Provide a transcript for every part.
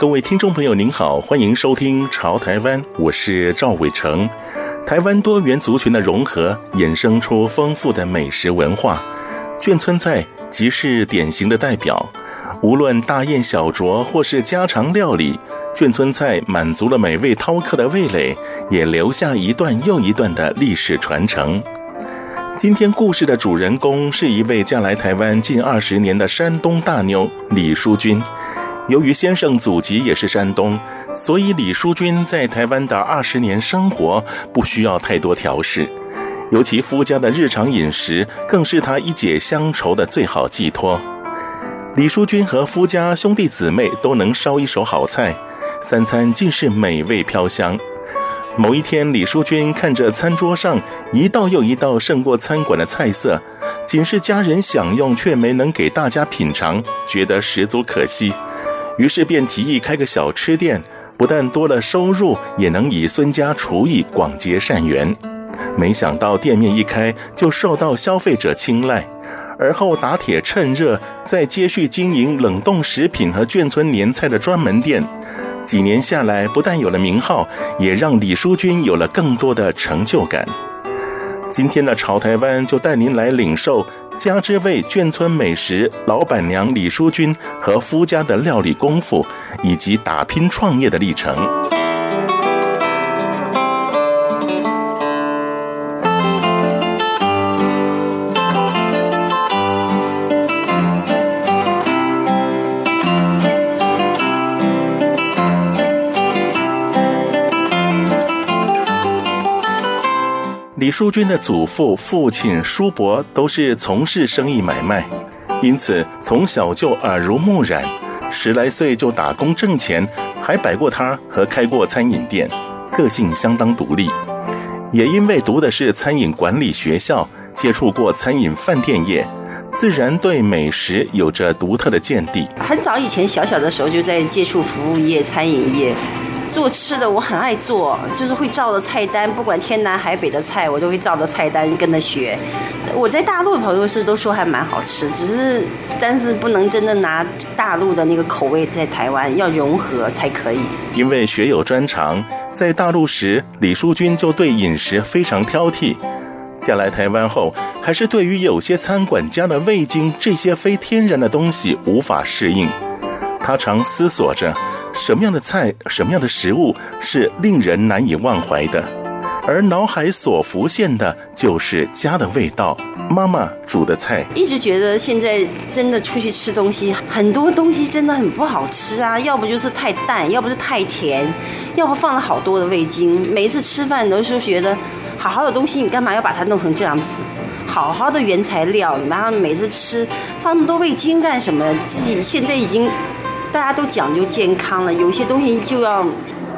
各位听众朋友，您好，欢迎收听《潮台湾》，我是赵伟成。台湾多元族群的融合，衍生出丰富的美食文化。眷村菜即是典型的代表。无论大宴小酌或是家常料理，眷村菜满足了每位饕客的味蕾，也留下一段又一段的历史传承。今天故事的主人公是一位嫁来台湾近二十年的山东大妞李淑君。由于先生祖籍也是山东，所以李淑君在台湾的二十年生活不需要太多调试。尤其夫家的日常饮食，更是她一解乡愁的最好寄托。李淑君和夫家兄弟姊妹都能烧一手好菜，三餐尽是美味飘香。某一天，李淑君看着餐桌上一道又一道胜过餐馆的菜色，仅是家人享用，却没能给大家品尝，觉得十足可惜。于是便提议开个小吃店，不但多了收入，也能以孙家厨艺广结善缘。没想到店面一开就受到消费者青睐，而后打铁趁热，再接续经营冷冻食品和眷村年菜的专门店。几年下来，不但有了名号，也让李淑君有了更多的成就感。今天的潮台湾就带您来领受。家之味眷村美食，老板娘李淑君和夫家的料理功夫，以及打拼创业的历程。淑君的祖父、父亲、叔伯都是从事生意买卖，因此从小就耳濡目染，十来岁就打工挣钱，还摆过摊和开过餐饮店，个性相当独立。也因为读的是餐饮管理学校，接触过餐饮饭店业，自然对美食有着独特的见地。很早以前，小小的时候就在接触服务业、餐饮业。做吃的我很爱做，就是会照着菜单，不管天南海北的菜，我都会照着菜单跟着学。我在大陆的朋友是都说还蛮好吃，只是但是不能真的拿大陆的那个口味在台湾要融合才可以。因为学有专长，在大陆时李淑君就对饮食非常挑剔，嫁来台湾后还是对于有些餐馆加的味精这些非天然的东西无法适应，她常思索着。什么样的菜，什么样的食物是令人难以忘怀的？而脑海所浮现的就是家的味道，妈妈煮的菜。一直觉得现在真的出去吃东西，很多东西真的很不好吃啊，要不就是太淡，要不是太甜，要不放了好多的味精。每一次吃饭都是觉得，好好的东西你干嘛要把它弄成这样子？好好的原材料，然后每次吃放那么多味精干什么？自己现在已经。大家都讲究健康了，有些东西就要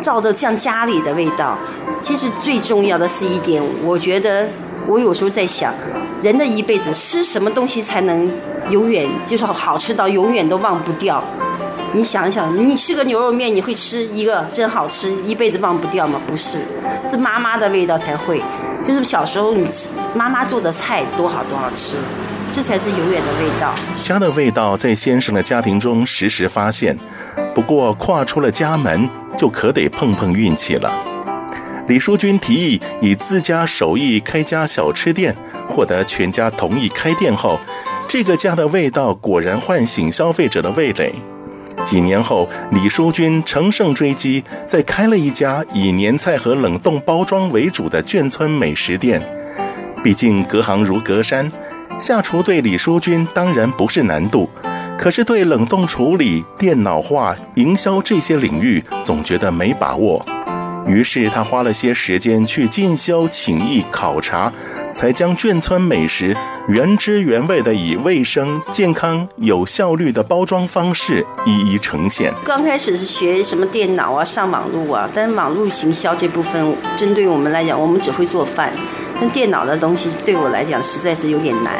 照着像家里的味道。其实最重要的是一点，我觉得我有时候在想，人的一辈子吃什么东西才能永远就是好吃到永远都忘不掉？你想想，你吃个牛肉面，你会吃一个真好吃，一辈子忘不掉吗？不是，是妈妈的味道才会。就是小时候你吃妈妈做的菜多好多好吃。这才是永远的味道。家的味道在先生的家庭中时时发现，不过跨出了家门，就可得碰碰运气了。李淑君提议以自家手艺开家小吃店，获得全家同意开店后，这个家的味道果然唤醒消费者的味蕾。几年后，李淑君乘胜追击，再开了一家以年菜和冷冻包装为主的眷村美食店。毕竟隔行如隔山。下厨对李淑君当然不是难度，可是对冷冻处理、电脑化、营销这些领域，总觉得没把握。于是他花了些时间去进修、请益、考察，才将眷村美食原汁原味的以卫生、健康、有效率的包装方式一一呈现。刚开始是学什么电脑啊、上网路啊，但是网络行销这部分针对我们来讲，我们只会做饭，但电脑的东西对我来讲实在是有点难。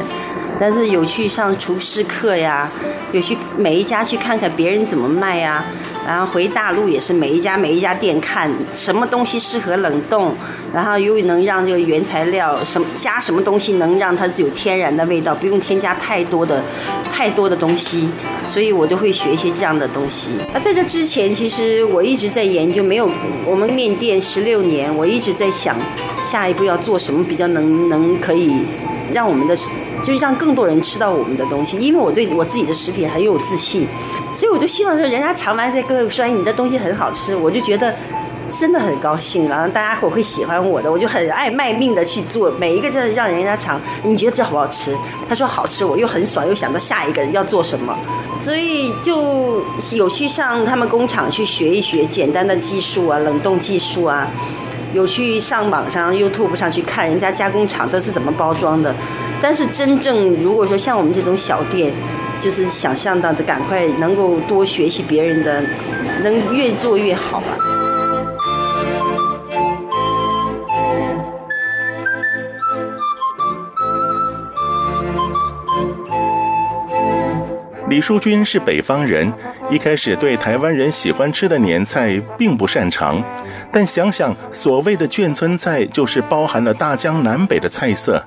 但是有去上厨师课呀，有去每一家去看看别人怎么卖呀。然后回大陆也是每一家每一家店看什么东西适合冷冻，然后又能让这个原材料什么加什么东西能让它有天然的味道，不用添加太多的太多的东西，所以我就会学一些这样的东西。而在这之前，其实我一直在研究，没有我们面店十六年，我一直在想下一步要做什么比较能能可以让我们的就是让更多人吃到我们的东西，因为我对我自己的食品很有自信。所以我就希望说，人家尝完再跟我说，哎，你的东西很好吃，我就觉得真的很高兴，然后大家伙会喜欢我的，我就很爱卖命的去做，每一个就让人家尝，你觉得这好不好吃？他说好吃，我又很爽，又想到下一个要做什么，所以就有去上他们工厂去学一学简单的技术啊，冷冻技术啊，有去上网上 YouTube 上去看人家加工厂都是怎么包装的，但是真正如果说像我们这种小店。就是想象到的，赶快能够多学习别人的，能越做越好吧。李淑君是北方人，一开始对台湾人喜欢吃的年菜并不擅长，但想想所谓的眷村菜，就是包含了大江南北的菜色。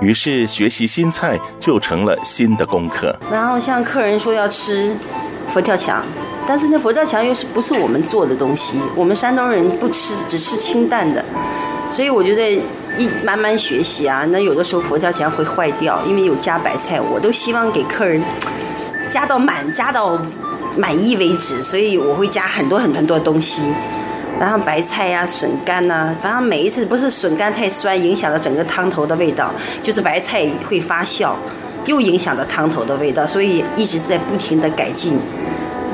于是学习新菜就成了新的功课。然后像客人说要吃佛跳墙，但是那佛跳墙又是不是我们做的东西？我们山东人不吃，只吃清淡的。所以我觉得一慢慢学习啊，那有的时候佛跳墙会坏掉，因为有加白菜，我都希望给客人加到满，加到满意为止。所以我会加很多很多很多东西。然后白菜呀、笋干呐、反正每一次不是笋干太酸，影响了整个汤头的味道，就是白菜会发酵，又影响了汤头的味道，所以一直在不停的改进。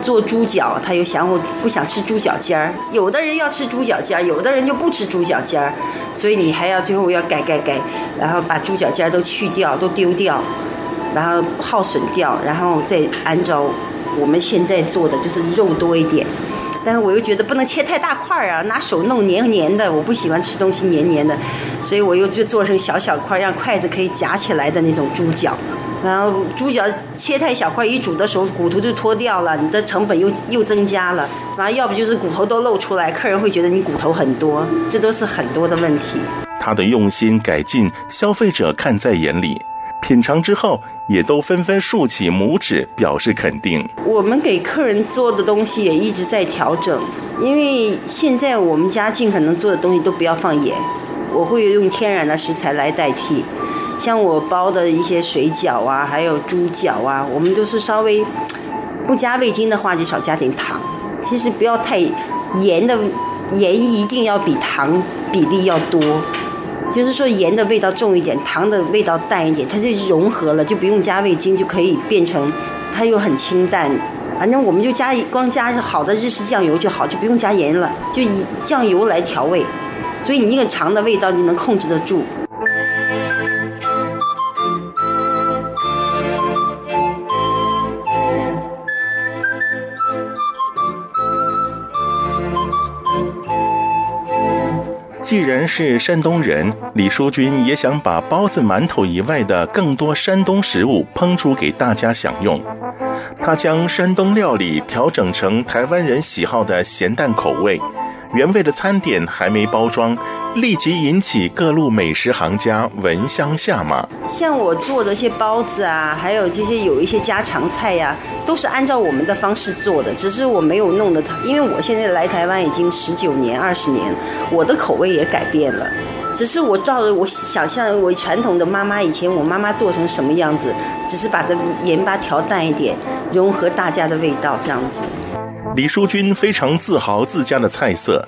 做猪脚，他又想我不想吃猪脚尖儿，有的人要吃猪脚尖儿，有的人就不吃猪脚尖儿，所以你还要最后要改改改，然后把猪脚尖儿都去掉，都丢掉，然后耗损掉，然后再按照我们现在做的，就是肉多一点。但是我又觉得不能切太大块儿啊，拿手弄黏黏的，我不喜欢吃东西黏黏的，所以我又就做成小小块，让筷子可以夹起来的那种猪脚。然后猪脚切太小块，一煮的时候骨头就脱掉了，你的成本又又增加了。然后要不就是骨头都露出来，客人会觉得你骨头很多，这都是很多的问题。他的用心改进，消费者看在眼里。品尝之后，也都纷纷竖起拇指表示肯定。我们给客人做的东西也一直在调整，因为现在我们家尽可能做的东西都不要放盐，我会用天然的食材来代替。像我包的一些水饺啊，还有猪脚啊，我们都是稍微不加味精的话，就少加点糖。其实不要太盐的，盐一定要比糖比例要多。就是说盐的味道重一点，糖的味道淡一点，它就融合了，就不用加味精，就可以变成它又很清淡。反正我们就加光加好的日式酱油就好，就不用加盐了，就以酱油来调味，所以你那个肠的味道你能控制得住。既然是山东人，李淑君也想把包子、馒头以外的更多山东食物烹煮给大家享用。他将山东料理调整成台湾人喜好的咸淡口味，原味的餐点还没包装，立即引起各路美食行家闻香下马。像我做的一些包子啊，还有这些有一些家常菜呀、都是按照我们的方式做的，只是我没有弄得它，因为我现在来台湾已经十九年、二十年，我的口味也改变了。只是我照着我想象，我传统的妈妈以前我妈妈做成什么样子，只是把这盐巴调淡一点，融合大家的味道这样子。李淑君非常自豪自家的菜色，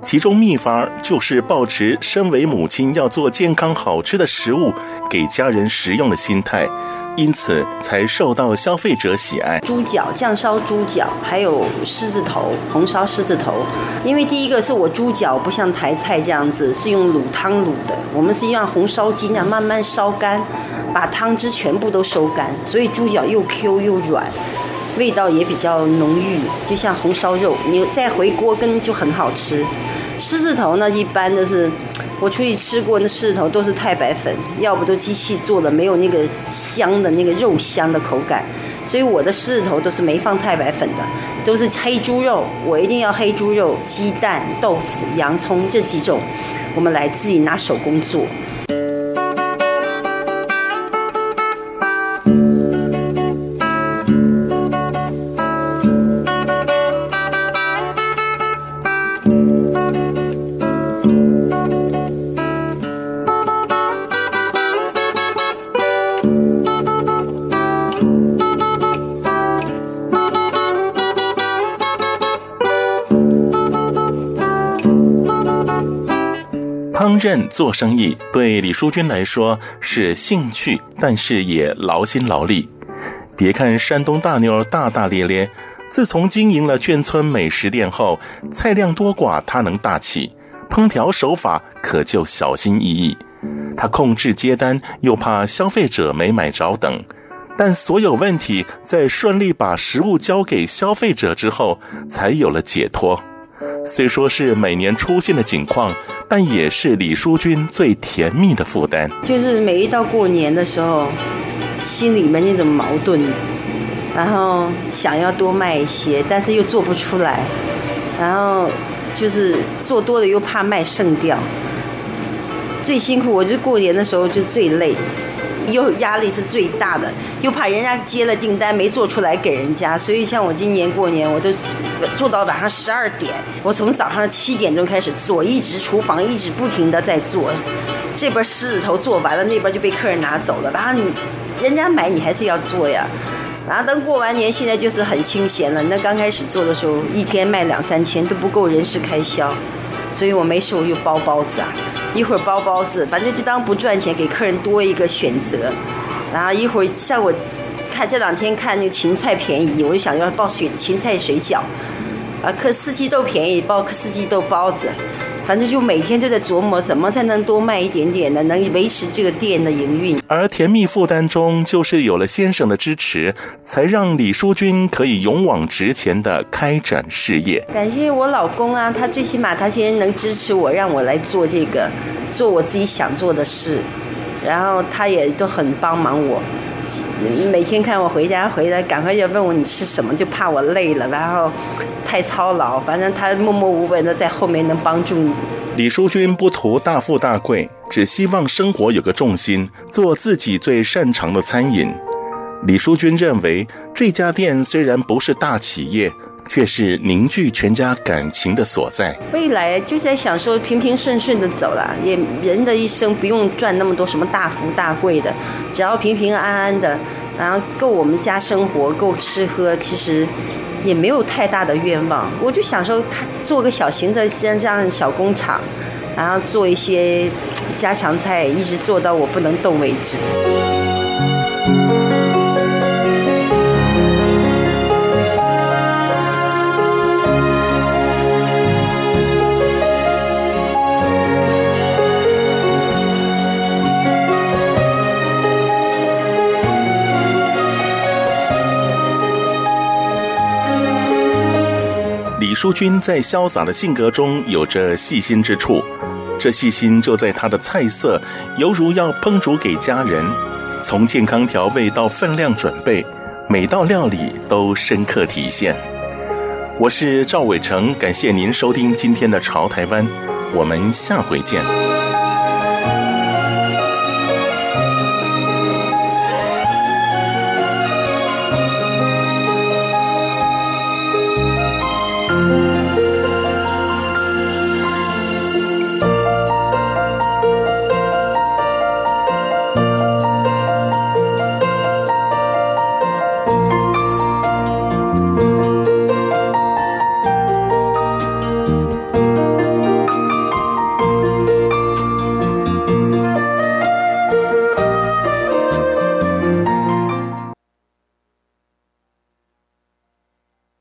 其中秘方就是抱持身为母亲要做健康好吃的食物给家人食用的心态，因此才受到消费者喜爱。猪脚酱烧猪脚，还有狮子头红烧狮子头，因为第一个是我猪脚不像台菜这样子是用卤汤卤的，我们是用红烧鸡那样慢慢烧干，把汤汁全部都收干，所以猪脚又 Q 又软。味道也比较浓郁，就像红烧肉，你再回锅跟就很好吃。狮子头呢，一般都是我出去吃过，那狮子头都是太白粉，要不都机器做的，没有那个香的那个肉香的口感。所以我的狮子头都是没放太白粉的，都是黑猪肉，我一定要黑猪肉、鸡蛋、豆腐、洋葱这几种，我们来自己拿手工做。烹饪做生意对李淑君来说是兴趣，但是也劳心劳力。别看山东大妞大大咧咧，自从经营了眷村美食店后，菜量多寡她能大气，烹调手法可就小心翼翼。她控制接单，又怕消费者没买着等。但所有问题在顺利把食物交给消费者之后，才有了解脱。虽说是每年出现的景况，但也是李淑君最甜蜜的负担。就是每一到过年的时候，心里面那种矛盾，然后想要多卖一些，但是又做不出来，然后就是做多了又怕卖剩掉。最辛苦，我就过年的时候就最累。又压力是最大的，又怕人家接了订单没做出来给人家，所以像我今年过年，我都做到晚上十二点。我从早上七点钟开始做，一直厨房一直不停的在做。这边狮子头做完了，那边就被客人拿走了。然后你人家买你还是要做呀。然后等过完年，现在就是很清闲了。那刚开始做的时候，一天卖两三千都不够人事开销，所以我没事我又包包子啊。一会儿包包子，反正就当不赚钱，给客人多一个选择。然后一会儿像我看这两天看那个芹菜便宜，我就想要包水芹菜水饺。啊，可四季豆便宜，包四季豆包子。反正就每天就在琢磨怎么才能多卖一点点的，能维持这个店的营运。而甜蜜负担中，就是有了先生的支持，才让李淑君可以勇往直前的开展事业。感谢我老公啊，他最起码他现在能支持我，让我来做这个，做我自己想做的事，然后他也都很帮忙我。每天看我回家回来，赶快要问我你吃什么，就怕我累了，然后太操劳。反正他默默无闻的在后面能帮助你。李淑君不图大富大贵，只希望生活有个重心，做自己最擅长的餐饮。李淑君认为，这家店虽然不是大企业。却是凝聚全家感情的所在。未来就在想说平平顺顺的走了，也人的一生不用赚那么多什么大富大贵的，只要平平安安的，然后够我们家生活，够吃喝，其实也没有太大的愿望。我就想说，做个小型的像这样小工厂，然后做一些家常菜，一直做到我不能动为止。淑君在潇洒的性格中有着细心之处，这细心就在她的菜色，犹如要烹煮给家人，从健康调味到分量准备，每道料理都深刻体现。我是赵伟成，感谢您收听今天的《潮台湾》，我们下回见。